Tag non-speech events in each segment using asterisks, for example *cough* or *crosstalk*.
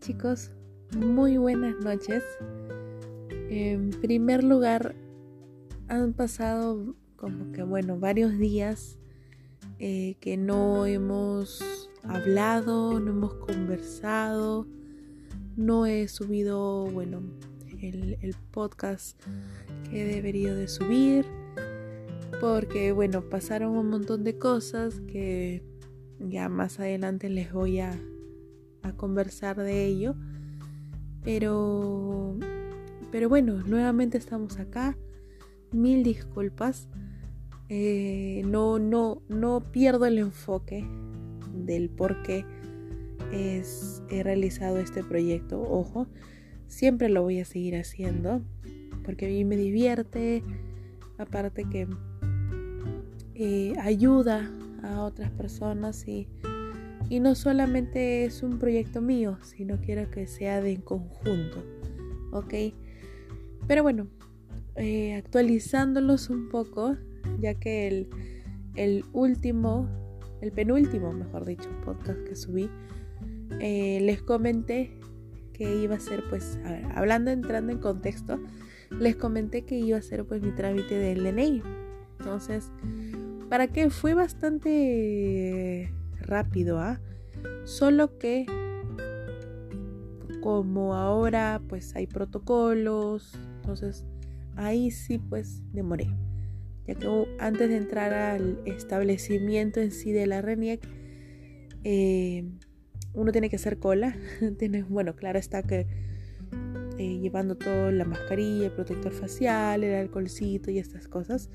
Chicos, muy buenas noches. En primer lugar, han pasado como que, bueno, varios días eh, que no hemos hablado, no hemos conversado, no he subido, bueno, el, podcast que debería de subir, porque, bueno, pasaron un montón de cosas que ya más adelante les voy a a conversar de ello. Pero, pero bueno, nuevamente estamos acá. Mil disculpas. Eh, no, no, no pierdo el enfoque del por qué he realizado este proyecto. Ojo, siempre lo voy a seguir haciendo porque a mí me divierte. Aparte que eh, ayuda a otras personas y y no solamente es un proyecto mío, sino quiero que sea de conjunto. ¿Ok? Pero bueno, eh, actualizándolos un poco, ya que el, el, último, el penúltimo, mejor dicho, podcast que subí, eh, les comenté que iba a ser, pues, hablando, entrando en contexto, les comenté que iba a ser, pues, mi trámite del DNI. Entonces, ¿para qué? Fue bastante rápido, ¿ah? Solo que como ahora pues hay protocolos, entonces ahí sí pues demoré. Ya que antes de entrar al establecimiento en sí de la RENIEC, eh, uno tiene que hacer cola. *laughs* tiene, bueno, claro está que eh, llevando todo, la mascarilla, el protector facial, el alcoholcito y estas cosas.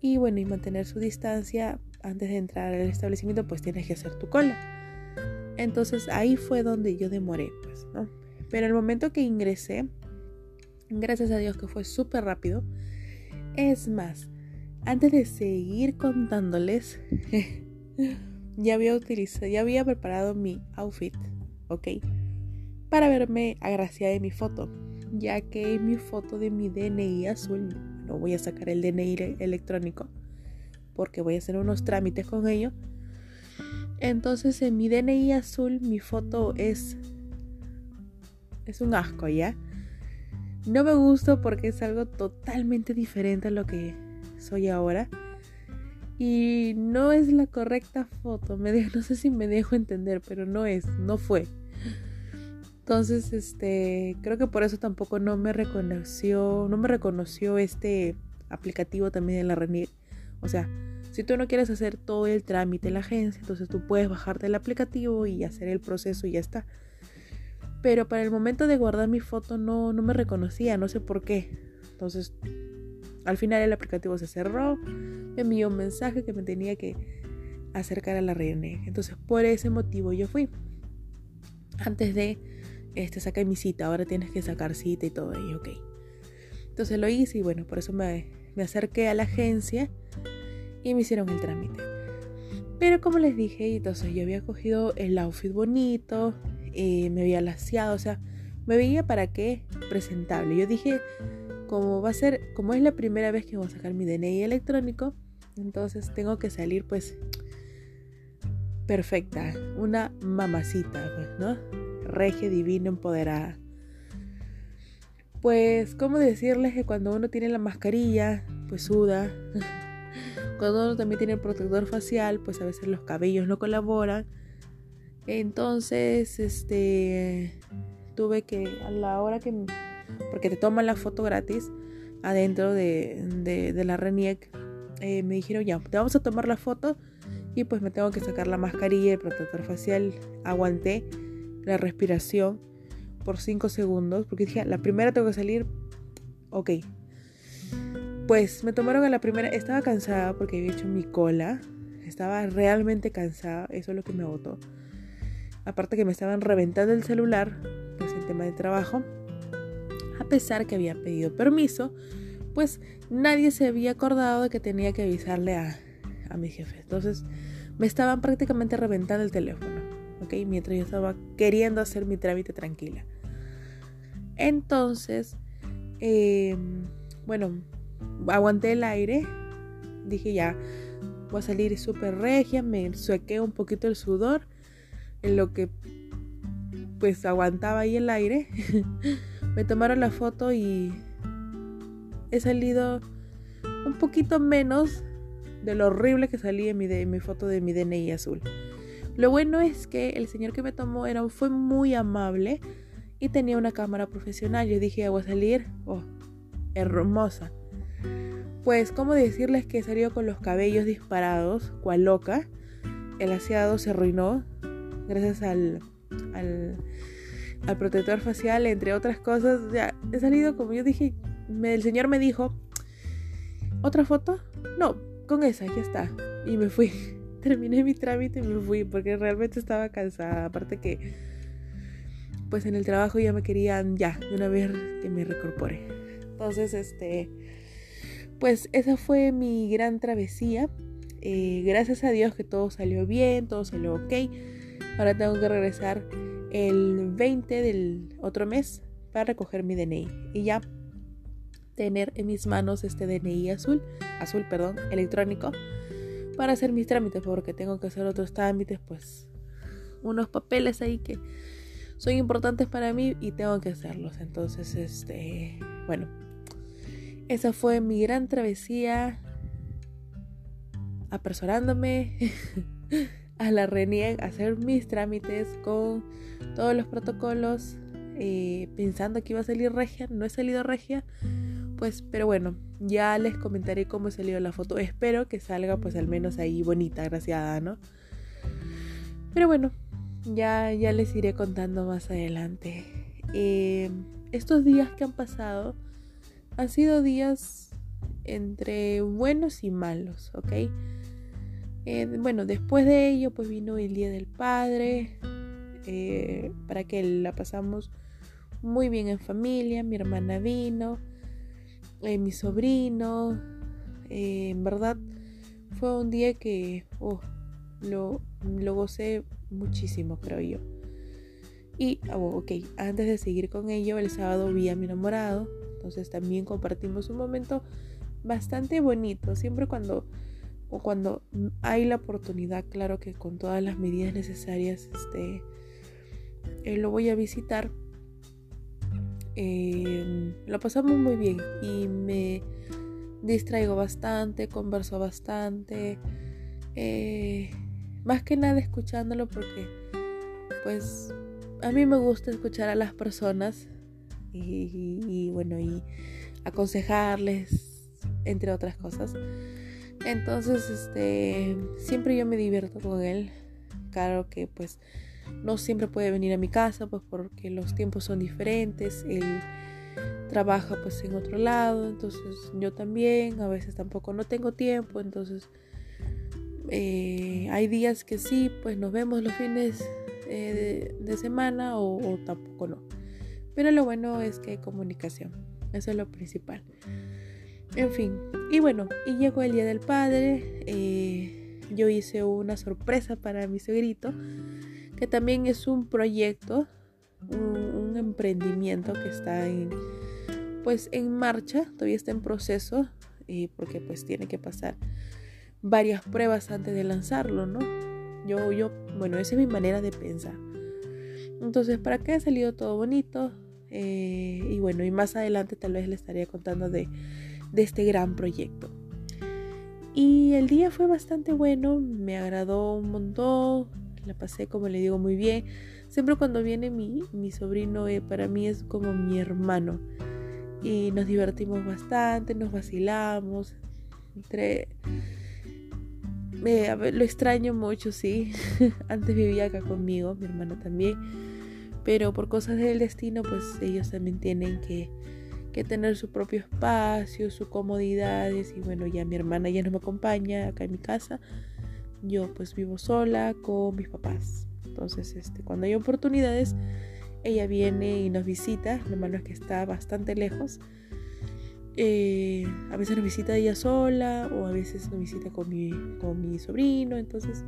Y bueno, y mantener su distancia antes de entrar al establecimiento, pues tienes que hacer tu cola. Entonces ahí fue donde yo demoré, pues, ¿no? Pero el momento que ingresé, gracias a Dios que fue súper rápido. Es más, antes de seguir contándoles, *laughs* ya había utilizado, ya había preparado mi outfit, ¿ok? Para verme agraciada de mi foto, ya que mi foto de mi DNI azul, no voy a sacar el DNI electrónico, porque voy a hacer unos trámites con ello. Entonces en mi DNI azul mi foto es es un asco, ¿ya? No me gusta porque es algo totalmente diferente a lo que soy ahora. Y no es la correcta foto. Me *laughs* no sé si me dejo entender, pero no es, no fue. Entonces, este, creo que por eso tampoco no me reconoció, no me reconoció este aplicativo también de la RENIEC. O sea, si tú no quieres hacer todo el trámite en la agencia, entonces tú puedes bajarte el aplicativo y hacer el proceso y ya está. Pero para el momento de guardar mi foto no, no me reconocía, no sé por qué. Entonces, al final el aplicativo se cerró, me envió un mensaje que me tenía que acercar a la reunión. Entonces, por ese motivo yo fui. Antes de este, sacar mi cita, ahora tienes que sacar cita y todo, y ok. Entonces lo hice y bueno, por eso me, me acerqué a la agencia y me hicieron el trámite. Pero como les dije, entonces yo había cogido el outfit bonito, eh, me había laseado, o sea, me veía para qué presentable. Yo dije, como va a ser, como es la primera vez que voy a sacar mi DNI electrónico, entonces tengo que salir pues perfecta, una mamacita, pues, ¿no? Regia, divina, empoderada. Pues, ¿cómo decirles que cuando uno tiene la mascarilla, pues suda, *laughs* Cuando uno también tiene protector facial, pues a veces los cabellos no colaboran. Entonces, este, tuve que a la hora que, porque te toman la foto gratis adentro de, la RENIEC, eh, me dijeron ya, te vamos a tomar la foto y pues me tengo que sacar la mascarilla, el protector facial. Aguanté la respiración por 5 segundos porque dije, la primera tengo que salir, ok, pues me tomaron a la primera, estaba cansada porque había hecho mi cola, estaba realmente cansada, eso es lo que me agotó. Aparte que me estaban reventando el celular, pues el tema de trabajo, a pesar que había pedido permiso, pues nadie se había acordado de que tenía que avisarle a, a mi jefe. Entonces me estaban prácticamente reventando el teléfono, ¿ok? Mientras yo estaba queriendo hacer mi trámite tranquila. Entonces, eh, bueno, aguanté el aire. Dije ya, voy a salir súper regia. Me suequé un poquito el sudor. En lo que pues aguantaba ahí el aire. *laughs* me tomaron la foto y he salido un poquito menos de lo horrible que salí en mi, foto de mi DNI azul. Lo bueno es que el señor que me tomó era, fue muy amable y tenía una cámara profesional. Yo dije, voy a salir, oh, hermosa. Pues, ¿cómo decirles que salió con los cabellos disparados, cual loca? El aseado se arruinó gracias al, al, protector facial, entre otras cosas. Ya, he salido como yo dije, el señor me dijo, ¿otra foto? No, con esa, ya está. Y me fui. *laughs* Terminé mi trámite y me fui porque realmente estaba cansada. Aparte que, pues en el trabajo ya me querían, ya, de una vez que me recorpore. Entonces, este, pues esa fue mi gran travesía. Eh, gracias a Dios que todo salió bien, todo salió ok. Ahora tengo que regresar el 20 del otro mes para recoger mi DNI. Y ya tener en mis manos este DNI azul, azul, perdón, electrónico, para hacer mis trámites, porque tengo que hacer otros trámites, pues unos papeles ahí que son importantes para mí y tengo que hacerlos. Entonces, este, bueno, esa fue mi gran travesía, apresurándome *laughs* a la RENIEG, a hacer mis trámites con todos los protocolos, eh, pensando que iba a salir regia, no he salido regia pues, pero bueno, ya les comentaré cómo salió la foto. Espero que salga pues al menos ahí bonita, graciada, ¿no? Pero bueno, ya, ya les iré contando más adelante. Eh, estos días que han pasado han sido días entre buenos y malos, ¿ok? Eh, bueno, después de ello pues vino el Día del Padre, eh, para que la pasamos muy bien en familia, mi hermana vino, eh, mi sobrino. En verdad fue un día que oh, lo, lo gocé muchísimo, creo yo. Y, oh, ok, antes de seguir con ello, el sábado vi a mi enamorado. Entonces también compartimos un momento bastante bonito. Siempre cuando, cuando hay la oportunidad, claro que con todas las medidas necesarias, este, eh, lo voy a visitar Em, lo pasamos muy bien y me distraigo bastante, converso bastante, eh, más que nada escuchándolo porque pues a mí me gusta escuchar a las personas y, bueno y aconsejarles entre otras cosas. Entonces este siempre yo me divierto con él. Claro que pues no siempre puede venir a mi casa, pues porque los tiempos son diferentes, él trabaja pues en otro lado, entonces yo también, a veces tampoco no tengo tiempo, entonces eh, hay días que sí, pues nos vemos los fines eh, de, semana o, tampoco no. Pero lo bueno es que hay comunicación, eso es lo principal. En fin, y bueno, y llegó el Día del Padre, eh, yo hice una sorpresa para mi suegrito que también es un proyecto, un, emprendimiento que está en, pues en marcha, todavía está en proceso, y porque pues tiene que pasar varias pruebas antes de lanzarlo, ¿no? Yo, yo, bueno, esa es mi manera de pensar. Entonces, para que haya salido todo bonito, eh, y bueno, y más adelante tal vez le estaría contando de, este gran proyecto. Y el día fue bastante bueno, me agradó un montón, la pasé, como le digo, muy bien. Siempre cuando viene mi, mi sobrino, eh, para mí es como mi hermano. Y nos divertimos bastante, nos vacilamos. Entre... lo extraño mucho, sí. *laughs* Antes vivía acá conmigo, mi hermano también. Pero por cosas del destino, pues ellos también tienen que, que tener su propio espacio, sus comodidades. Y bueno, ya mi hermana ya no me acompaña acá en mi casa yo pues vivo sola con mis papás. Entonces, este, cuando hay oportunidades, ella viene y nos visita. Lo malo es que está bastante lejos. Eh, a veces nos visita ella sola o a veces nos visita con mi, con mi sobrino. Entonces,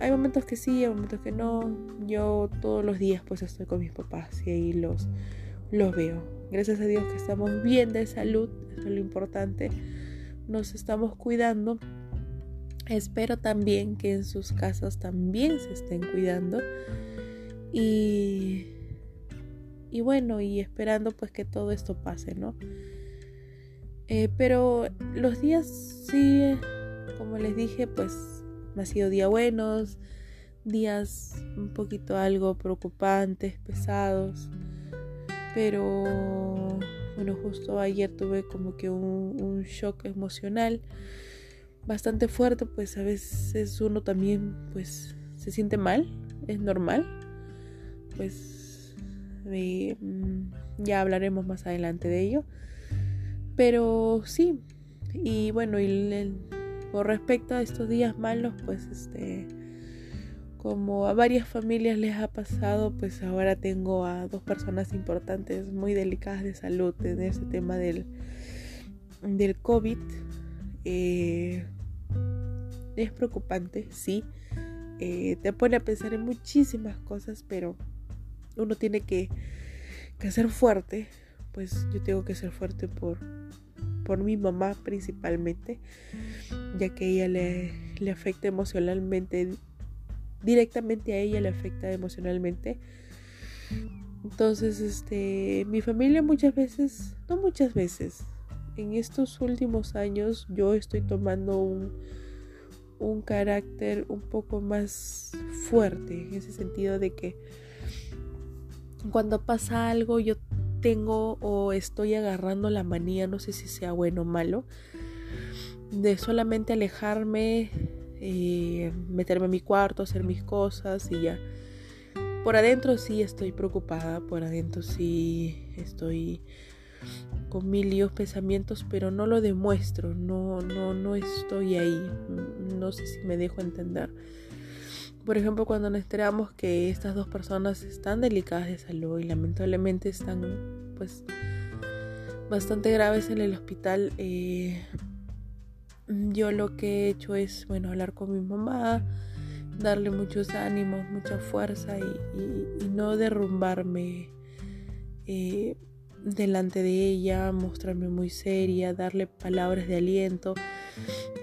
hay momentos que sí, hay momentos que no. Yo todos los días pues estoy con mis papás y ahí los, los veo. Gracias a Dios que estamos bien de salud, eso es lo importante. Nos estamos cuidando Espero también que en sus casas también se estén cuidando. Y, y bueno, y esperando pues que todo esto pase, ¿no? Eh, pero los días sí, como les dije, pues han sido días buenos, días un poquito algo preocupantes, pesados. Pero bueno, justo ayer tuve como que un, shock emocional bastante fuerte, pues a veces uno también pues se siente mal, es normal. Pues mm, ya hablaremos más adelante de ello. Pero sí, y bueno, y con respecto a estos días malos, pues este, como a varias familias les ha pasado, pues ahora tengo a dos personas importantes, muy delicadas de salud en ese tema del, del COVID. Eh, es preocupante, sí. Eh, te pone a pensar en muchísimas cosas, pero uno tiene que, que ser fuerte. Pues yo tengo que ser fuerte por, por mi mamá principalmente, ya que ella le, le afecta emocionalmente, directamente a ella le afecta emocionalmente. Entonces, este, mi familia muchas veces, no muchas veces, en estos últimos años yo estoy tomando un, un carácter un poco más fuerte, en ese sentido de que cuando pasa algo yo tengo o estoy agarrando la manía, no sé si sea bueno o malo, de solamente alejarme, eh, meterme en mi cuarto, hacer mis cosas y ya. Por adentro sí estoy preocupada, por adentro sí estoy con mil líos pensamientos, pero no lo demuestro, no, no, no estoy ahí, no sé si me dejo entender. Por ejemplo, cuando nos enteramos que estas dos personas están delicadas de salud y lamentablemente están pues bastante graves en el hospital, eh, yo lo que he hecho es, bueno, hablar con mi mamá, darle muchos ánimos, mucha fuerza y, no derrumbarme. Eh, delante de ella, mostrarme muy seria, darle palabras de aliento,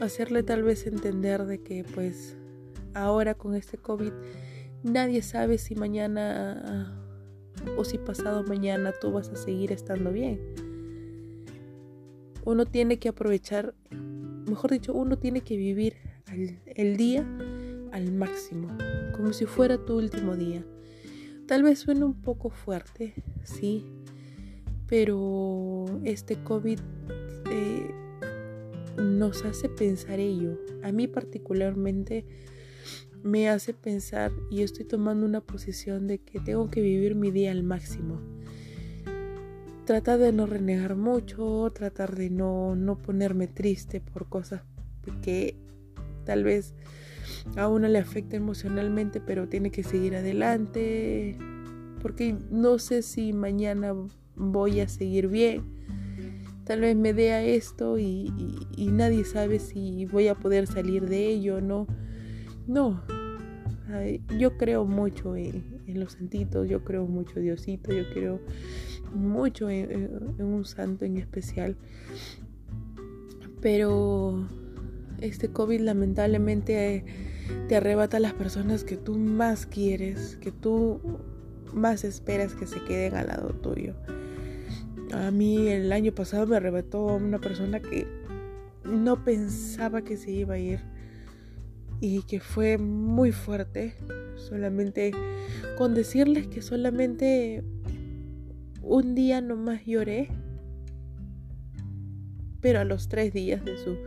hacerle tal vez entender de que pues ahora con este COVID nadie sabe si mañana o si pasado mañana tú vas a seguir estando bien. Uno tiene que aprovechar, mejor dicho, uno tiene que vivir el, día al máximo, como si fuera tu último día. Tal vez suene un poco fuerte, sí, pero este COVID eh, nos hace pensar ello. A mí particularmente me hace pensar y estoy tomando una posición de que tengo que vivir mi día al máximo. Tratar de no renegar mucho, tratar de no, no ponerme triste por cosas que tal vez a uno le afecta emocionalmente, pero tiene que seguir adelante, porque no sé si mañana voy a seguir bien. Tal vez me dé a esto y, nadie sabe si voy a poder salir de ello o no. Yo creo mucho en, los sentidos, yo creo mucho en Diosito, yo creo mucho en, un santo en especial. Pero este COVID lamentablemente te arrebata a las personas que tú más quieres, que tú más esperas que se queden al lado tuyo. A mí el año pasado me arrebató una persona que no pensaba que se iba a ir y que fue muy fuerte. Solamente con decirles que solamente un día nomás lloré, pero a los tres días de su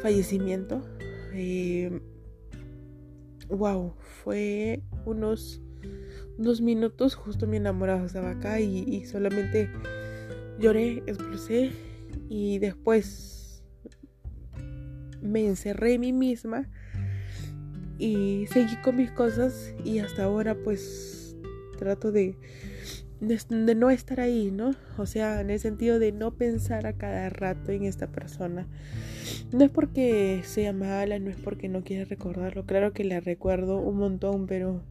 fallecimiento, wow, eh, fue unos, unos minutos, justo mi enamorado estaba acá y, y solamente Lloré, explosé y después me encerré en mí misma y seguí con mis cosas y hasta ahora pues trato de, de, no estar ahí, ¿no? O sea, en el sentido de no pensar a cada rato en esta persona. No es porque sea mala, no es porque no quiera recordarlo, claro que la recuerdo un montón, pero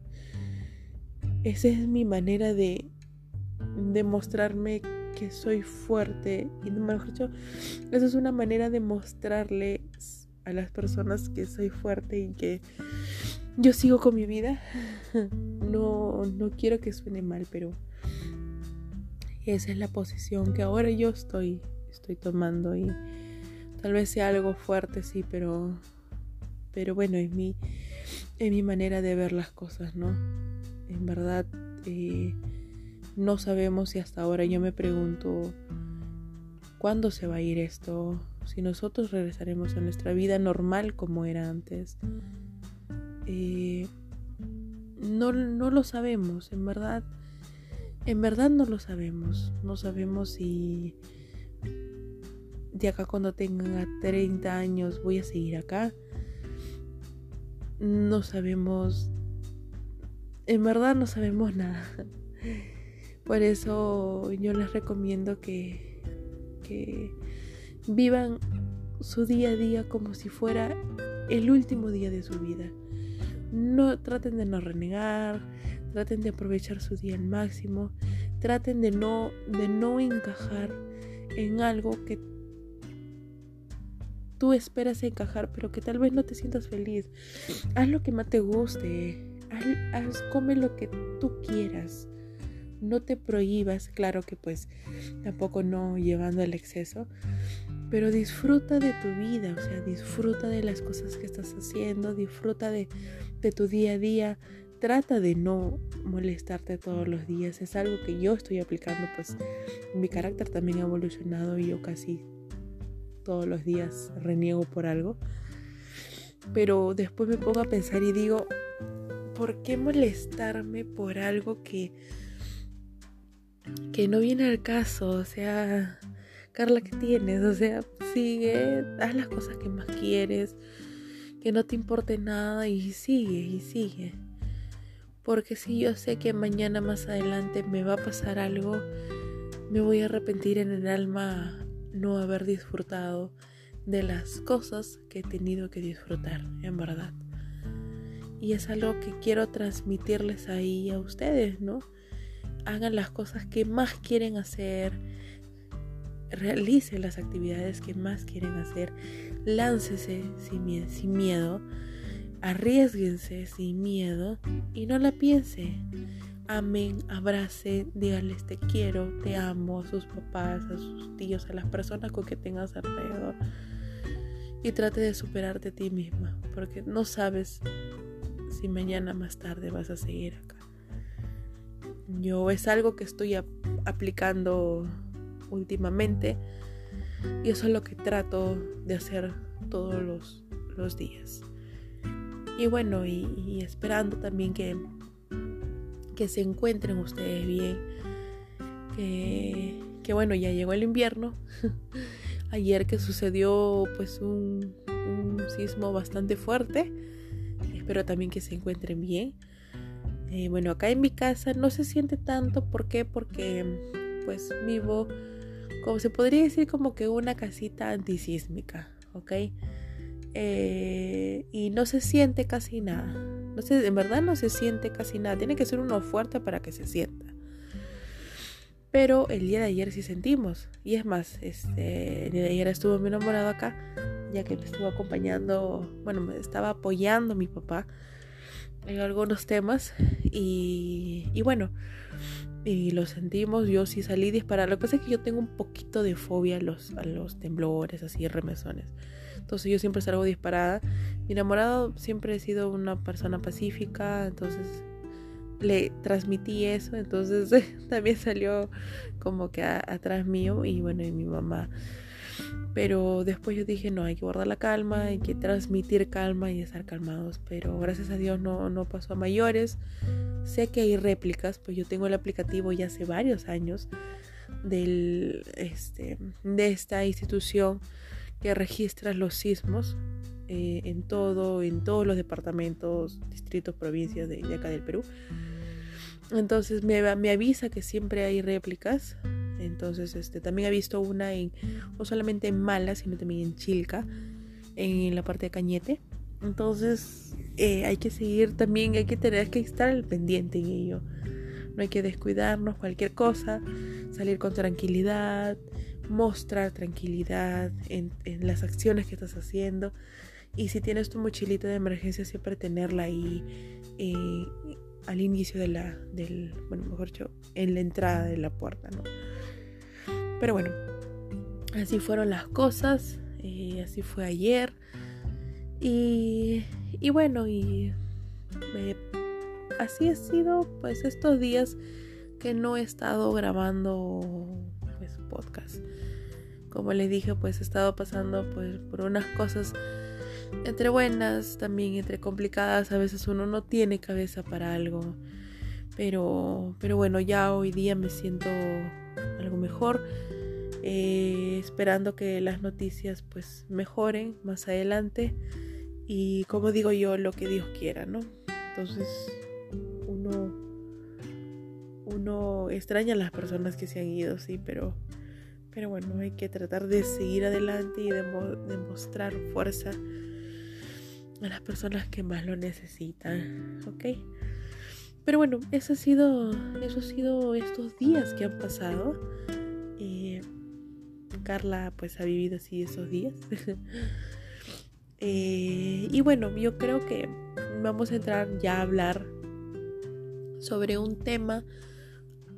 esa es mi manera de demostrarme que soy fuerte y mejor dicho, eso es una manera de mostrarles a las personas que soy fuerte y que yo sigo con mi vida. *laughs* No, no quiero que suene mal, pero esa es la posición que ahora yo estoy, estoy tomando y tal vez sea algo fuerte, sí, pero, pero bueno, es mi, es mi manera de ver las cosas, ¿no? En verdad, eh, no sabemos si hasta ahora yo me pregunto cuándo se va a ir esto, si nosotros regresaremos a nuestra vida normal como era antes. Eh, no, no lo sabemos, en verdad. En verdad no lo sabemos. No sabemos si de acá cuando tenga 30 años voy a seguir acá. No sabemos. En verdad no sabemos *laughs* nada. Por eso yo les recomiendo que, que vivan su día a día como si fuera el último día de su vida no traten de no renegar, traten de aprovechar su día al máximo, traten de no, de no encajar en algo que tú esperas encajar, pero que tal vez no te sientas feliz. Haz lo que más te guste, haz, come lo que tú quieras. No te prohíbas, claro que pues tampoco no llevando al exceso, pero disfruta de tu vida, o sea, disfruta de las cosas que estás haciendo, disfruta de, de tu día a día. Trata de no molestarte todos los días. Es algo que yo estoy aplicando, pues mi carácter también ha evolucionado y yo casi todos los días reniego por algo. Pero después me pongo a pensar y digo, ¿por qué molestarme por algo que que no viene al caso? O sea, Carla, ¿qué tienes? O sea, sigue, haz las cosas que más quieres que no te importe nada y sigue y sigue. Porque si yo sé que mañana más adelante me va a pasar algo, me voy a arrepentir en el alma no haber disfrutado de las cosas que he tenido que disfrutar, en verdad. Y es algo que quiero transmitirles ahí a ustedes, ¿no? Hagan las cosas que más quieren hacer, realicen las actividades que más quieren hacer, láncese sin, miedo, arriesguense sin miedo y no la piense. Amén, abrace, dígales te quiero, te amo a sus papás, a sus tíos, a las personas con que tengas alrededor. Y trate de superarte a ti misma, porque no sabes si mañana más tarde vas a seguir acá. Yo es algo que estoy aplicando últimamente. Y eso es lo que trato de hacer todos los, los días. Y bueno, y, esperando también que, que se encuentren ustedes bien. Que, que bueno, ya llegó el invierno. *laughs* Ayer que sucedió pues un, un sismo bastante fuerte. Espero también que se encuentren bien. Eh, bueno, acá en mi casa no se siente tanto. ¿Por qué? Porque pues vivo como se podría decir como que una casita antisísmica, ¿ok? Eh, y no se siente casi nada. No sé, en verdad no se siente casi nada. Tiene que ser uno fuerte para que se sienta. Pero el día de ayer sí sentimos. Y es más, este, el día de ayer estuvo mi enamorado acá, ya que me estuvo acompañando, bueno, me estaba apoyando mi papá en algunos temas. Y, y bueno, y lo sentimos, yo sí salí disparada. Lo que pasa es que yo tengo un poquito de fobia a los, a los temblores, así, remesones. Entonces yo siempre salgo disparada. Mi enamorado siempre ha sido una persona pacífica, entonces le transmití eso, entonces *laughs* también salió como que atrás mío y bueno, y mi mamá pero después yo dije, no, hay que guardar la calma, hay que transmitir calma y estar calmados. Pero gracias a Dios no, no pasó a mayores. Sé que hay réplicas, pues yo tengo el aplicativo ya hace varios años del, este, de esta institución que registra los sismos eh, en todo, en todos los departamentos, distritos, provincias de, de acá del Perú. Entonces me, me avisa que siempre hay réplicas entonces, este, también he visto una en, no solamente en Mala, sino también en Chilca, en la parte de Cañete. Entonces, eh, hay que seguir también, hay que tener que estar al pendiente en ello. No hay que descuidarnos cualquier cosa, salir con tranquilidad, mostrar tranquilidad en, las acciones que estás haciendo Y si tienes tu mochilita de emergencia, siempre tenerla ahí eh, al inicio de la, del, bueno, mejor dicho, en la entrada de la puerta, ¿no? Pero bueno, así fueron las cosas, eh, así fue ayer. Y, y bueno, y así ha sido pues estos días que no he estado grabando pues podcast. Como les dije, pues he estado pasando pues por unas cosas entre buenas, también entre complicadas. A veces uno no tiene cabeza para algo. Pero, pero bueno, ya hoy día me siento algo mejor. Eh, esperando que las noticias pues mejoren más adelante. Y como digo yo, lo que Dios quiera, ¿no? Entonces uno, uno extraña a las personas que se han ido, sí, pero, pero bueno, hay que tratar de seguir adelante y de demostrar fuerza a las personas que más lo necesitan, ¿ok? Pero bueno, eso ha sido, eso ha sido estos días que han pasado. Eh, Carla pues ha vivido así esos días. *laughs* Eh, y bueno, yo creo que vamos a entrar ya a hablar sobre un tema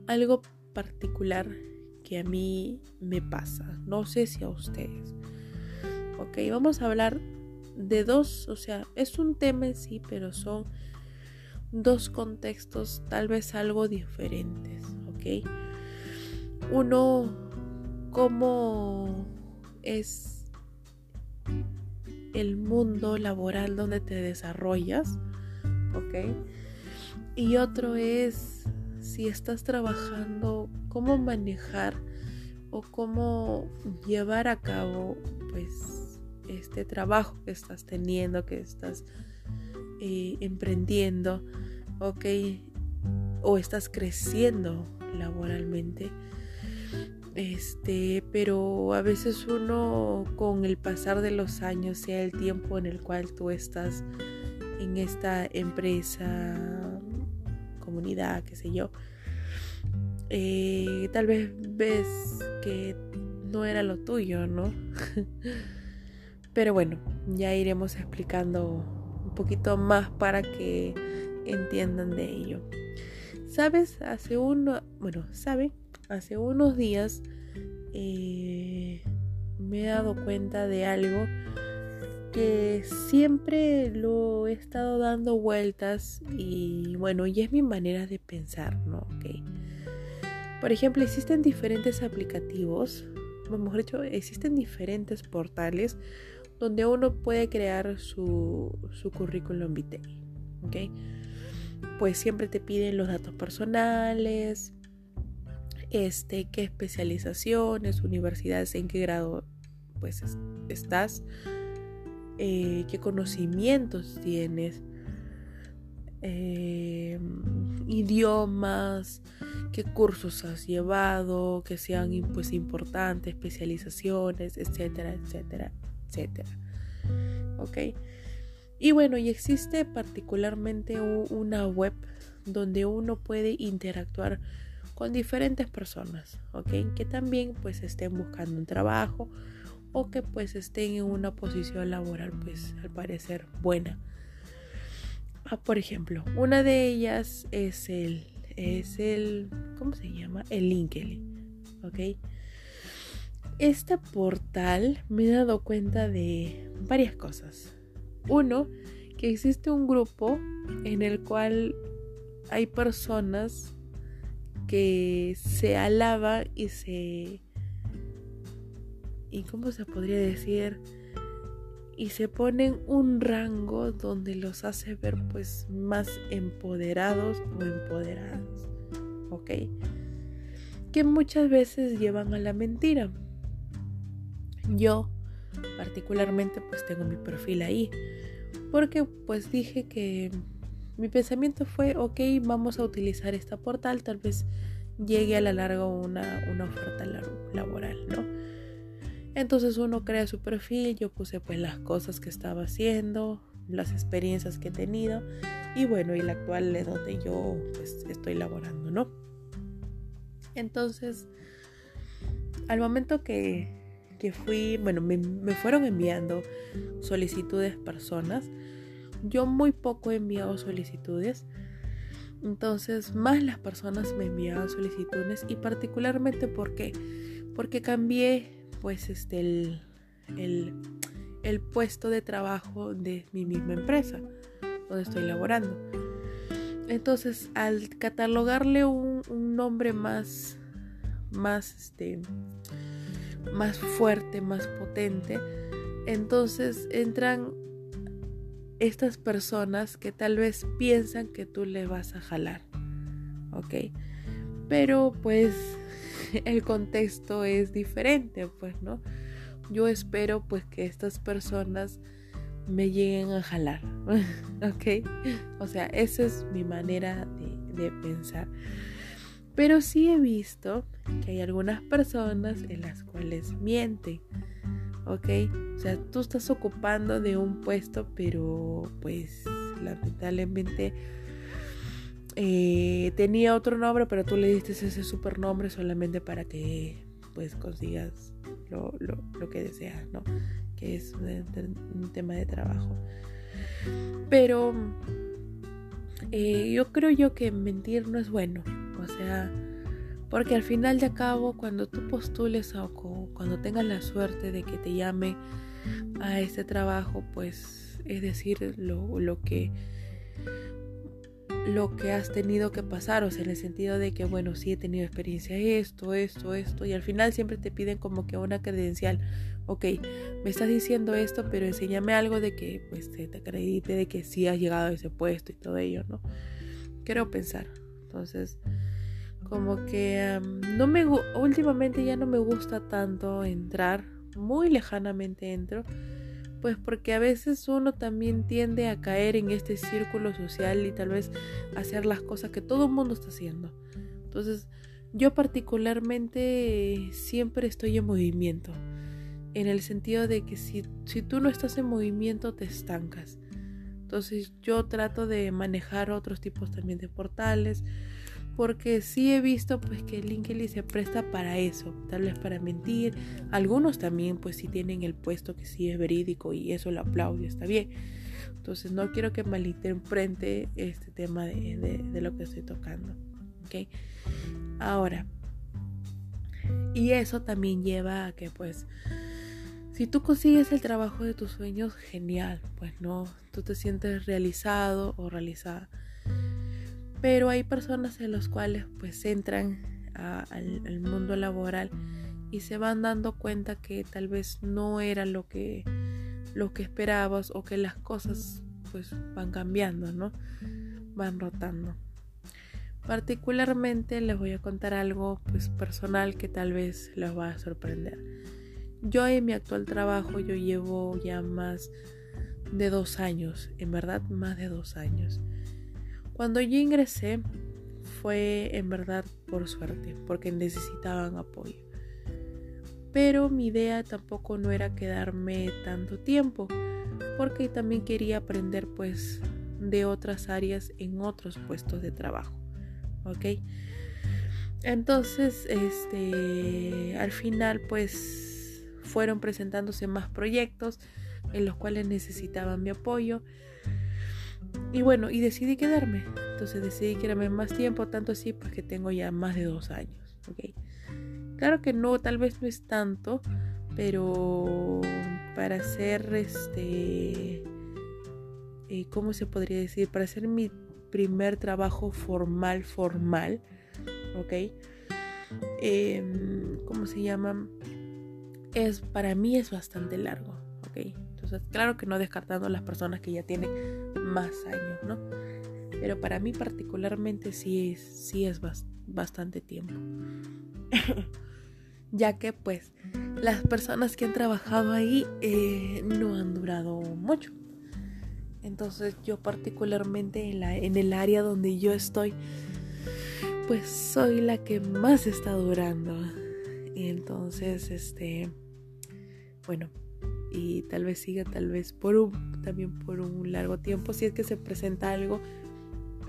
algo particular que a mí me pasa. No sé si a ustedes. Ok, vamos a hablar de dos, o sea, es un tema en sí, pero son dos contextos tal vez algo diferentes. Ok, uno, cómo es el mundo laboral donde te desarrollas, ¿ok? Y otro es si estás trabajando, cómo manejar o cómo llevar a cabo, pues, este trabajo que estás teniendo, que estás eh, emprendiendo, ¿ok? O estás creciendo laboralmente este, pero a veces uno con el pasar de los años, sea el tiempo en el cual tú estás en esta empresa, comunidad, qué sé yo, eh, tal vez ves que no era lo tuyo, ¿no? *laughs* pero bueno, ya iremos explicando un poquito más para que entiendan de ello. ¿Sabes? Hace uno, bueno, ¿saben? Hace unos días eh, me he dado cuenta de algo que siempre lo he estado dando vueltas y bueno, y es mi manera de pensar, ¿no? Por ejemplo, existen diferentes aplicativos, mejor dicho, existen diferentes portales donde uno puede crear su, su currículum vitae, ¿ok? Pues siempre te piden los datos personales, este, qué especializaciones, universidades, en qué grado pues estás, eh, qué conocimientos tienes, eh, idiomas, qué cursos has llevado, que sean pues importantes, especializaciones, etcétera, etcétera, etcétera. ¿Ok? Y bueno, y existe particularmente una web donde uno puede interactuar con diferentes personas, ¿ok? Que también pues estén buscando un trabajo o que pues estén en una posición laboral pues al parecer buena. Ah, por ejemplo, una de ellas es el, es el, ¿cómo se llama? El LinkedIn, ¿ok? Este portal me he dado cuenta de varias cosas. Uno, que existe un grupo en el cual hay personas que se alaba y se... ¿Y cómo se podría decir? Y se ponen un rango donde los hace ver pues más empoderados o empoderadas. ¿Ok? Que muchas veces llevan a la mentira. Yo particularmente pues tengo mi perfil ahí. Porque pues dije que mi pensamiento fue, ok, vamos a utilizar esta portal, tal vez llegue a la larga una, una oferta laboral, ¿no? Entonces uno crea su perfil, yo puse pues las cosas que estaba haciendo, las experiencias que he tenido y bueno, y la actual es donde yo pues estoy laborando, ¿no? Entonces, al momento que, que fui, bueno, me, me fueron enviando solicitudes personas. Yo muy poco he enviado solicitudes. Entonces, más las personas me enviaban solicitudes y particularmente ¿por qué? Porque cambié pues este el, el, puesto de trabajo de mi misma empresa donde estoy laborando. Entonces, al catalogarle un, un nombre más más este más fuerte, más potente, entonces entran estas personas que tal vez piensan que tú le vas a jalar. ¿Ok? Pero pues *laughs* el contexto es diferente, pues, ¿no? Yo espero pues que estas personas me lleguen a jalar. *laughs* ¿Ok? O sea, esa es mi manera de, de pensar. Pero sí he visto que hay algunas personas en las cuales mienten. ¿Ok? O sea, tú estás ocupando de un puesto, pero pues lamentablemente eh, tenía otro nombre, pero tú le diste ese supernombre solamente para que pues consigas lo, que deseas, ¿no? Que es un, tema de trabajo. Pero eh, yo creo yo que mentir no es bueno. O sea, porque al final de cabo, cuando tú postules o cuando tengas la suerte de que te llame a este trabajo, pues es decir, lo, lo que lo que has tenido que pasar, o sea, en el sentido de que, bueno, sí he tenido experiencia esto, esto, esto, y al final siempre te piden como que una credencial, ok, me estás diciendo esto, pero enséñame algo de que, pues, te, te acredite de que sí has llegado a ese puesto y todo ello, ¿no? Quiero pensar, entonces, como que no me últimamente ya no me gusta tanto entrar, muy lejanamente entro, pues porque a veces uno también tiende a caer en este círculo social y tal vez hacer las cosas que todo el mundo está haciendo. Entonces, yo particularmente siempre estoy en movimiento, en el sentido de que si, si tú no estás en movimiento te estancas. Entonces yo trato de manejar otros tipos también de portales, porque sí he visto pues que LinkedIn se presta para eso, tal vez para mentir. Algunos también pues sí tienen el puesto que sí es verídico y eso lo aplaudo está bien. Entonces no quiero que malinterprete este tema de, lo que estoy tocando. ¿ok? Ahora, y eso también lleva a que pues si tú consigues el trabajo de tus sueños, genial, pues no, tú te sientes realizado o realizada pero hay personas en las cuales pues entran al, mundo laboral y se van dando cuenta que tal vez no era lo que lo que esperabas o que las cosas pues van cambiando, ¿no? Van rotando. Particularmente les voy a contar algo pues personal que tal vez les va a sorprender. Yo en mi actual trabajo yo llevo ya más de dos años, en verdad más de dos años. Cuando yo ingresé fue en verdad por suerte, porque necesitaban apoyo. Pero mi idea tampoco no era quedarme tanto tiempo, porque también quería aprender pues de otras áreas en otros puestos de trabajo. ¿Ok? Entonces, este, al final pues fueron presentándose más proyectos en los cuales necesitaban mi apoyo y bueno, y decidí quedarme. Entonces decidí quedarme más tiempo, tanto así pues que tengo ya más de dos años. ¿ok? Claro que no, tal vez no es tanto, pero para hacer este... Eh, ¿Cómo se podría decir? Para hacer mi primer trabajo formal, formal, ¿ok? Em, ¿Cómo se llama? Es, para mí es bastante largo, ¿ok? Claro que no descartando las personas que ya tienen más años, ¿no? Pero para mí particularmente sí es, sí es bastante tiempo. *laughs* ya que pues las personas que han trabajado ahí eh, no han durado mucho. Entonces yo particularmente en, la, en el área donde yo estoy, pues soy la que más está durando. Y entonces, este, bueno, y tal vez siga tal vez por un también por un largo tiempo si es que se presenta algo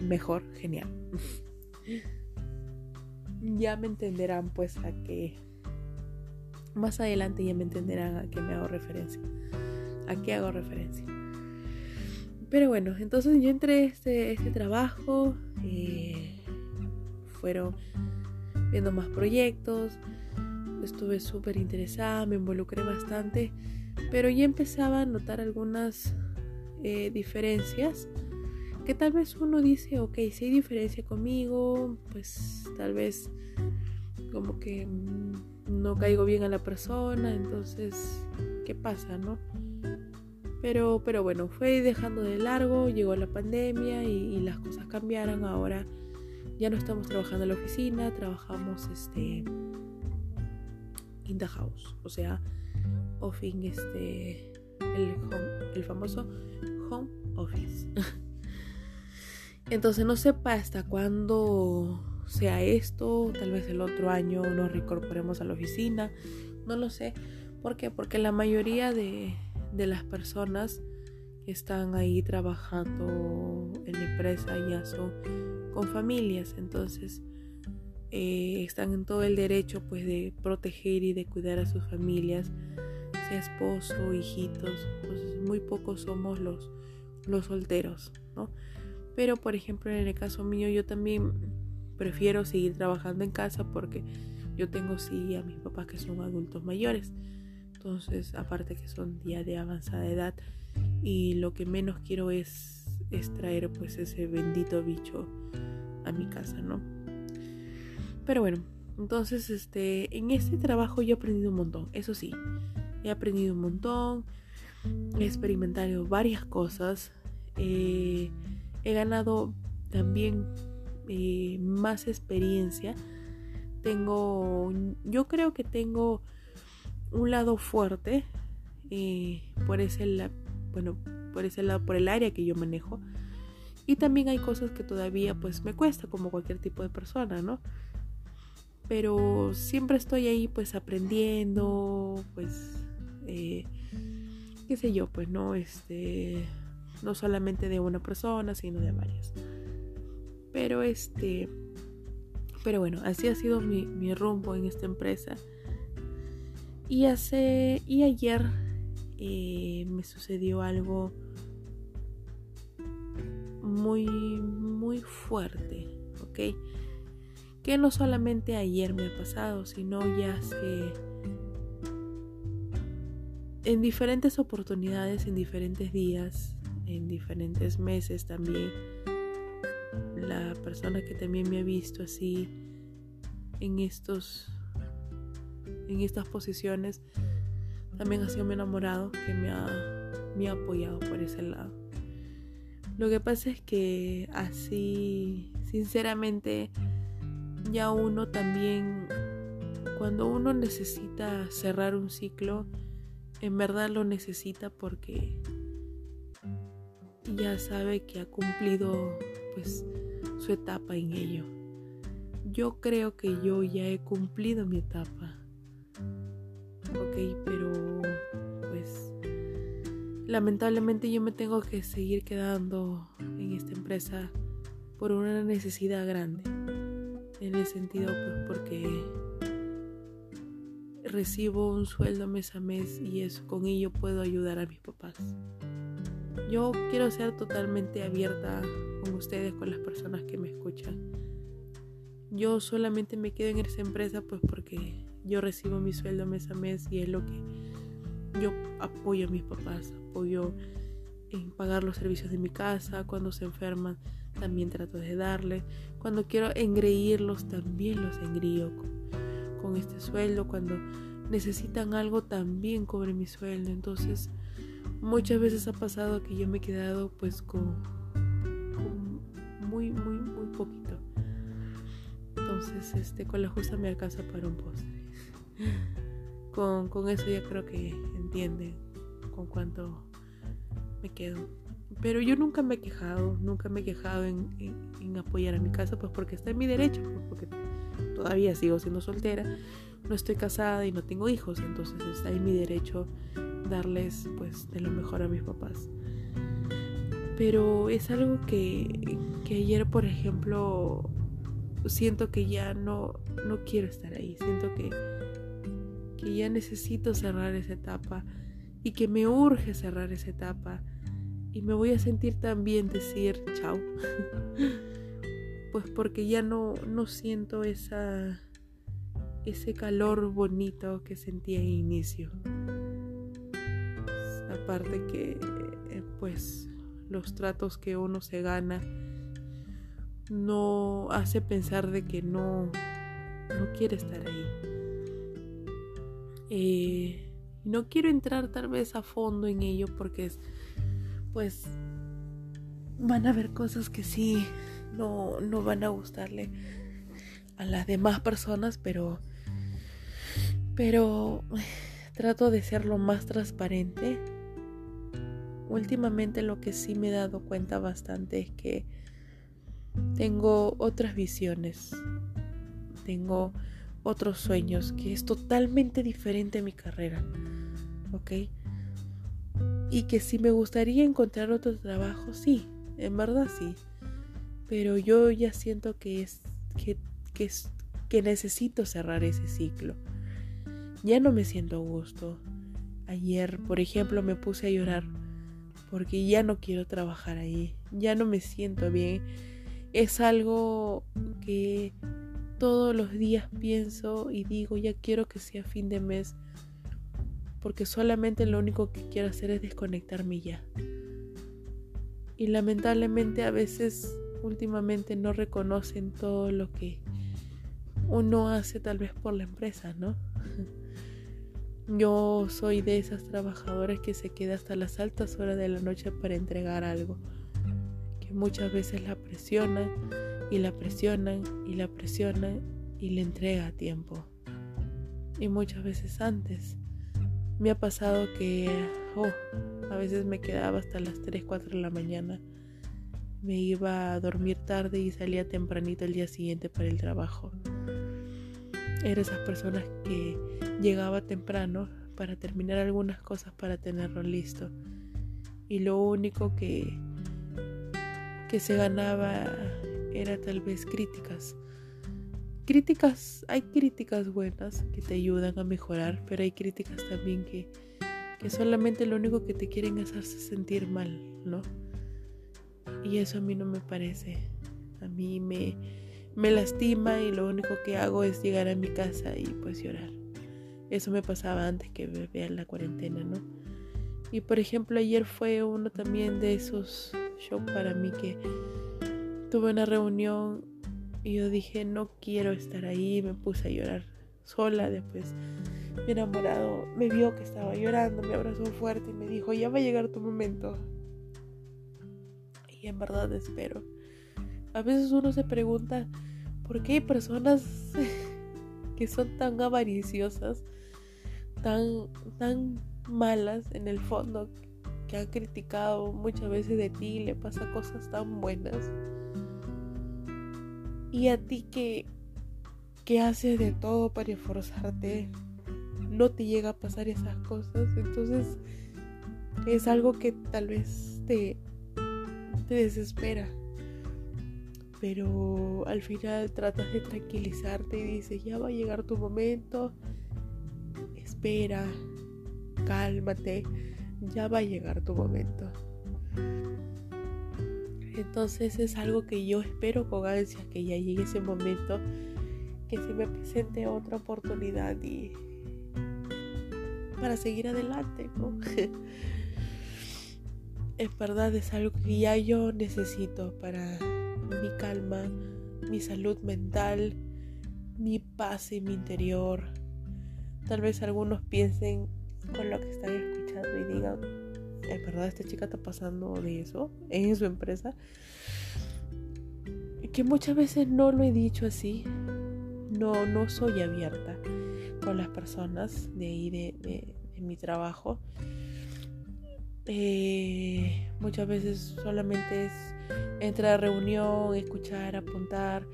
mejor genial *laughs* ya me entenderán pues a qué Más adelante ya me entenderán a qué me hago referencia. A qué hago referencia. Pero bueno, entonces yo entré este, este trabajo. Eh, fueron viendo más proyectos. Estuve súper interesada, me involucré bastante. Pero ya empezaba a notar algunas eh, diferencias que tal vez uno dice, ok, si hay diferencia conmigo, pues tal vez como que no caigo bien a la persona, entonces, ¿qué pasa, no? Pero, pero bueno, fue dejando de largo, llegó la pandemia y, las cosas cambiaron. Ahora ya no estamos trabajando en la oficina, trabajamos este in the house, o sea, off este el, el famoso home office. *laughs* Entonces no sepa hasta cuándo sea esto, tal vez el otro año nos reincorporemos a la oficina, no lo sé. ¿Por qué? Porque la mayoría de, las personas que están ahí trabajando en la empresa ya son con familias, entonces eh, están en todo el derecho pues de proteger y de cuidar a sus familias, sea esposo, hijitos, entonces muy pocos somos los, los solteros, ¿no? Pero por ejemplo en el caso mío yo también prefiero seguir trabajando en casa porque yo tengo sí a mis papás que son adultos mayores. Entonces aparte que son ya de avanzada edad y lo que menos quiero es, es traer pues ese bendito bicho a mi casa, ¿no? Pero bueno, entonces este en este trabajo yo he aprendido un montón, eso sí. He aprendido un montón, he experimentado varias cosas. Eh, he ganado también eh, más experiencia. Tengo, yo creo que tengo un lado fuerte eh, por ese bueno, por ese lado, por el área que yo manejo. Y también hay cosas que todavía pues me cuesta como cualquier tipo de persona, ¿no? Pero siempre estoy ahí pues aprendiendo, pues, eh, qué sé yo, pues no, este, no solamente de una persona, sino de varias. Pero este, pero bueno, así ha sido mi, rumbo en esta empresa. Y hace, y ayer eh, me sucedió algo muy, muy fuerte, ¿ok? Que no solamente ayer me ha pasado, sino ya en diferentes oportunidades, en diferentes días, en diferentes meses también. La persona que también me ha visto así en estos en estas posiciones también ha sido mi enamorado que me ha, me ha apoyado por ese lado. Lo que pasa es que así, sinceramente, ya uno también, cuando uno necesita cerrar un ciclo, en verdad lo necesita porque ya sabe que ha cumplido pues su etapa en ello. Yo creo que yo ya he cumplido mi etapa. Ok, pero pues lamentablemente yo me tengo que seguir quedando en esta empresa por una necesidad grande. En el sentido pues porque recibo un sueldo mes a mes y eso con ello puedo ayudar a mis papás. Yo quiero ser totalmente abierta con ustedes, con las personas que me escuchan. Yo solamente me quedo en esa empresa pues porque yo recibo mi sueldo mes a mes y es lo que yo apoyo a mis papás, apoyo en pagar los servicios de mi casa, cuando se enferman también trato de darles, cuando quiero engreírlos también los engrío con, este sueldo, cuando necesitan algo también cobre mi sueldo, entonces muchas veces ha pasado que yo me he quedado pues con, muy, muy, muy poquito. Entonces, este, con la justa me alcanza para un postre. *laughs* Con, con eso ya creo que entienden con cuánto me quedo. Pero yo nunca me he quejado, nunca me he quejado en, apoyar a mi casa, pues porque está en mi derecho, pues porque todavía sigo siendo soltera, no estoy casada y no tengo hijos, entonces está en mi derecho darles pues de lo mejor a mis papás. Pero es algo que, que ayer, por ejemplo, siento que ya no, no quiero estar ahí. Siento que, que ya necesito cerrar esa etapa y que me urge cerrar esa etapa y me voy a sentir también decir chao. *laughs* pues porque ya no, no siento esa, ese calor bonito que sentí en inicio. Aparte que eh, pues los tratos que uno se gana no hace pensar de que no, no quiere estar ahí. Eh, no quiero entrar tal vez a fondo en ello porque es pues van a haber cosas que sí no, no van a gustarle a las demás personas, pero pero trato de ser lo más transparente. Últimamente lo que sí me he dado cuenta bastante es que tengo otras visiones, tengo otros sueños, que es totalmente diferente a mi carrera, ¿ok? Y que si me gustaría encontrar otro trabajo, sí, en verdad sí. Pero yo ya siento que es que, que, es, que necesito cerrar ese ciclo. Ya no me siento a gusto. Ayer, por ejemplo, me puse a llorar porque ya no quiero trabajar ahí. Ya no me siento bien. Es algo que todos los días pienso y digo, ya quiero que sea fin de mes porque solamente lo único que quiero hacer es desconectarme ya. Y lamentablemente a veces últimamente no reconocen todo lo que uno hace tal vez por la empresa, ¿no? *laughs* Yo soy de esas trabajadoras que se queda hasta las altas horas de la noche para entregar algo, que muchas veces la presionan y la presionan y la presionan y le entrega a tiempo. Y muchas veces antes me ha pasado que oh, a veces me quedaba hasta las 3, 4 de la mañana. Me iba a dormir tarde y salía tempranito el día siguiente para el trabajo. Era esas personas que llegaba temprano para terminar algunas cosas para tenerlo listo. Y lo único que, que se ganaba era tal vez críticas críticas, hay críticas buenas que te ayudan a mejorar, pero hay críticas también que, que solamente lo único que te quieren es hacerse sentir mal, ¿no? Y eso a mí no me parece. A mí me, me lastima y lo único que hago es llegar a mi casa y pues llorar. Eso me pasaba antes que vean la cuarentena, ¿no? Y por ejemplo ayer fue uno también de esos shows para mí que tuve una reunión y yo dije, no quiero estar ahí, me puse a llorar sola. Después mi enamorado me vio que estaba llorando, me abrazó fuerte y me dijo, ya va a llegar tu momento. Y en verdad espero. A veces uno se pregunta, ¿por qué hay personas *laughs* que son tan avariciosas, tan, tan malas en el fondo, que han criticado muchas veces de ti, le pasa cosas tan buenas? Y a ti que, que haces de todo para esforzarte, no te llega a pasar esas cosas. Entonces es algo que tal vez te, te desespera. Pero al final tratas de tranquilizarte y dices, ya va a llegar tu momento. Espera, cálmate, ya va a llegar tu momento. Entonces es algo que yo espero con ansia que ya llegue ese momento, que se me presente otra oportunidad y para seguir adelante, es *laughs* verdad, es algo que ya yo necesito para mi calma, mi salud mental, mi paz en mi interior. Tal vez algunos piensen con lo que están escuchando y digan, ¿es verdad esta chica está pasando de eso en su empresa? Que muchas veces no lo he dicho así. No, no soy abierta con las personas de ahí de, mi trabajo. Eh, muchas veces solamente es entrar a reunión, escuchar, apuntar.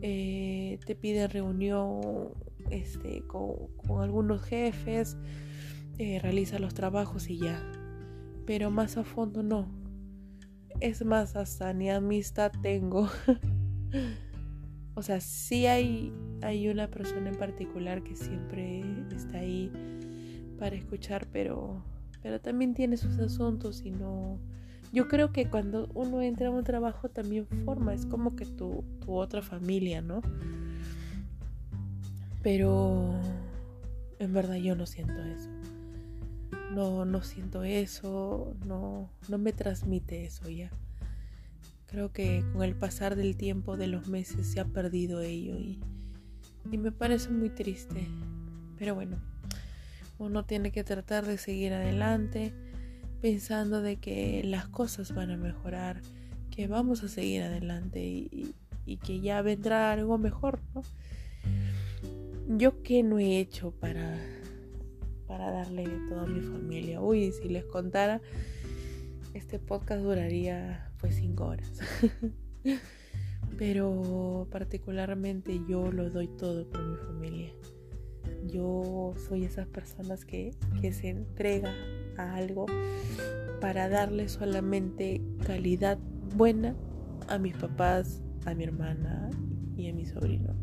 Eh, te piden reunión este, con, algunos jefes, eh, realiza los trabajos y ya pero más a fondo no. Es más, hasta ni amistad tengo. *laughs* o sea, sí hay, hay una persona en particular que siempre está ahí para escuchar, pero, pero también tiene sus asuntos y no... Yo creo que cuando uno entra a un trabajo también forma, es como que tu, tu otra familia, ¿no? Pero en verdad yo no siento eso. No, no siento eso, no, no me transmite eso ya. Creo que con el pasar del tiempo, de los meses, se ha perdido ello y, y me parece muy triste. Pero bueno, uno tiene que tratar de seguir adelante pensando de que las cosas van a mejorar, que vamos a seguir adelante y, y que ya vendrá algo mejor, ¿no? Yo qué no he hecho para, para darle todo a mi familia. Uy, si les contara, este podcast duraría pues cinco horas. *laughs* Pero particularmente yo lo doy todo por mi familia. Yo soy esas personas que, que se entrega a algo para darle solamente calidad buena a mis papás, a mi hermana y a mi sobrino.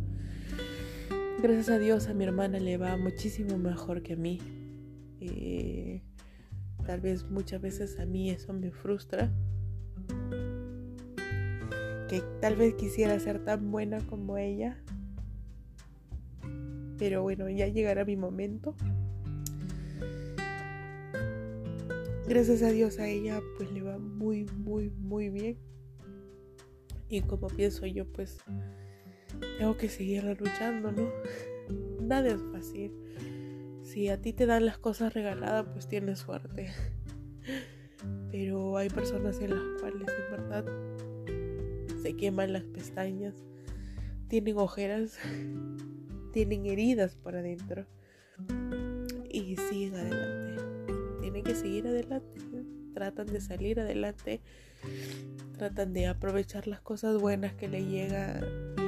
Gracias a Dios a mi hermana le va muchísimo mejor que a mí. Eh, tal vez muchas veces a mí eso me frustra que tal vez quisiera ser tan buena como ella. Pero bueno, ya llegará mi momento. Gracias a Dios a ella pues le va muy, muy, muy bien. Y como pienso yo pues tengo que seguir luchando, ¿no? *laughs* Nada es fácil. Si a ti te dan las cosas regaladas pues tienes suerte. *laughs* Pero hay personas en las cuales en verdad se queman las pestañas, tienen ojeras, *laughs* tienen heridas por adentro y siguen adelante. Tienen que seguir adelante, tratan de salir adelante, tratan de aprovechar las cosas buenas que le llegan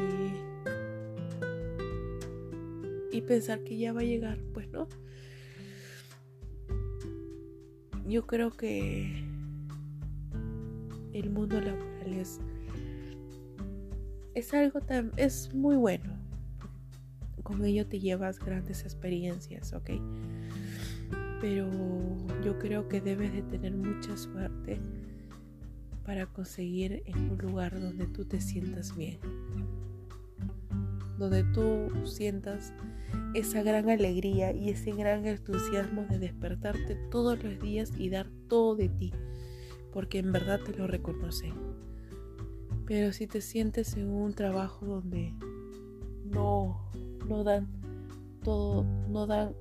y, pensar que ya va a llegar, pues no. Yo creo que el mundo laboral es es algo tan, es muy bueno. Con ello te llevas grandes experiencias, ¿ok? Pero yo creo que debes de tener mucha suerte para conseguir en un lugar donde tú te sientas bien. Donde tú sientas esa gran alegría y ese gran entusiasmo de despertarte todos los días y dar todo de ti. Porque en verdad te lo reconocen. Pero si te sientes en un trabajo donde no, no dan todo, no dan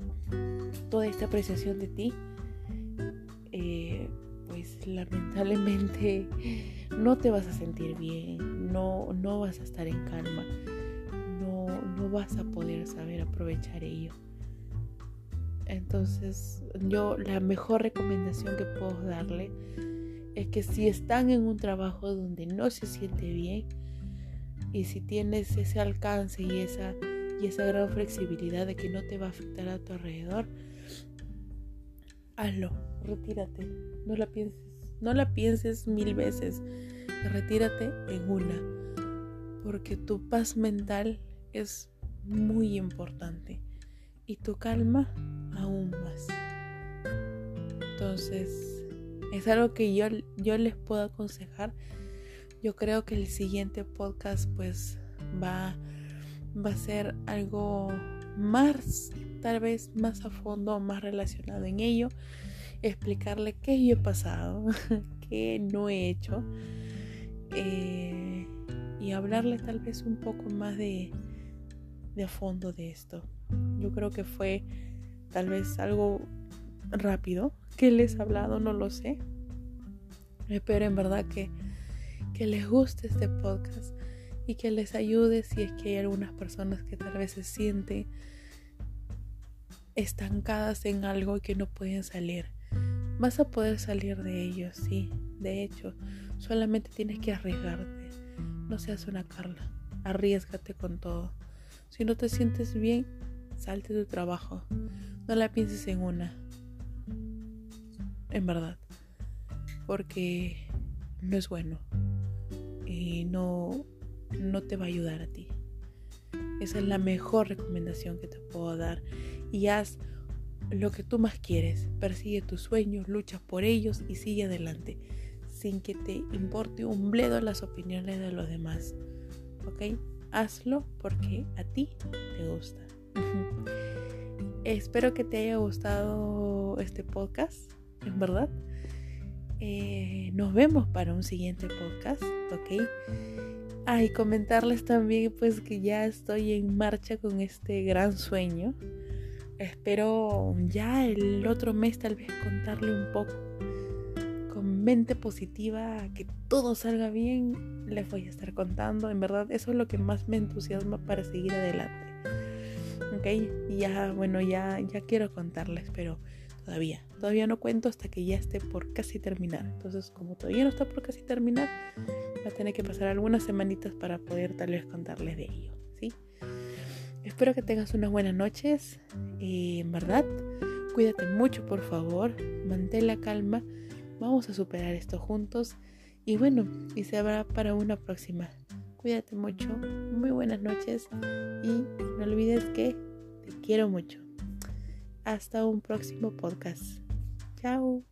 toda esta apreciación de ti, eh, pues lamentablemente *laughs* no te vas a sentir bien, no, no vas a estar en calma, vas a poder saber aprovechar ello. Entonces, yo la mejor recomendación que puedo darle es que si están en un trabajo donde no se siente bien y si tienes ese alcance y esa, y esa gran flexibilidad de que no te va a afectar a tu alrededor, hazlo, retírate, no la pienses, no la pienses mil veces, retírate en una, porque tu paz mental es muy importante y tu calma aún más. Entonces, es algo que yo, yo les puedo aconsejar. Yo creo que el siguiente podcast pues va, va a ser algo más, tal vez más a fondo, más relacionado en ello. Explicarle qué yo he pasado, *laughs* qué no he hecho. Eh, y hablarle tal vez un poco más de, de fondo de esto. Yo creo que fue tal vez algo rápido, que les he hablado, no lo sé. Espero en verdad que, que les guste este podcast y que les ayude si es que hay algunas personas que tal vez se sienten estancadas en algo y que no pueden salir. Vas a poder salir de ello, sí. De hecho, solamente tienes que arriesgarte. No seas una Carla. Arriesgate con todo. Si no te sientes bien, salte de tu trabajo. No la pienses en una en verdad, porque no es bueno y no, no te va a ayudar a ti. Esa es la mejor recomendación que te puedo dar. Y haz lo que tú más quieres. Persigue tus sueños, lucha por ellos y sigue adelante. Sin que te importe un bledo las opiniones de los demás. ¿Ok? Hazlo porque a ti te gusta. Espero que te haya gustado este podcast, en verdad. Eh, nos vemos para un siguiente podcast, ¿ok? Ah, y comentarles también pues que ya estoy en marcha con este gran sueño. Espero ya el otro mes tal vez contarle un poco. Mente positiva, que todo salga bien, les voy a estar contando. En verdad, eso es lo que más me entusiasma para seguir adelante. Ok, y ya, bueno, ya, ya quiero contarles, pero todavía, todavía no cuento hasta que ya esté por casi terminar. Entonces, como todavía no está por casi terminar, va a tener que pasar algunas semanitas para poder tal vez contarles de ello, ¿sí? Espero que tengas unas buenas noches, y en verdad, cuídate mucho, por favor, mantén la calma, vamos a superar esto juntos y bueno, y se habrá para una próxima. Cuídate mucho, muy buenas noches y no olvides que te quiero mucho. Hasta un próximo podcast. Chao.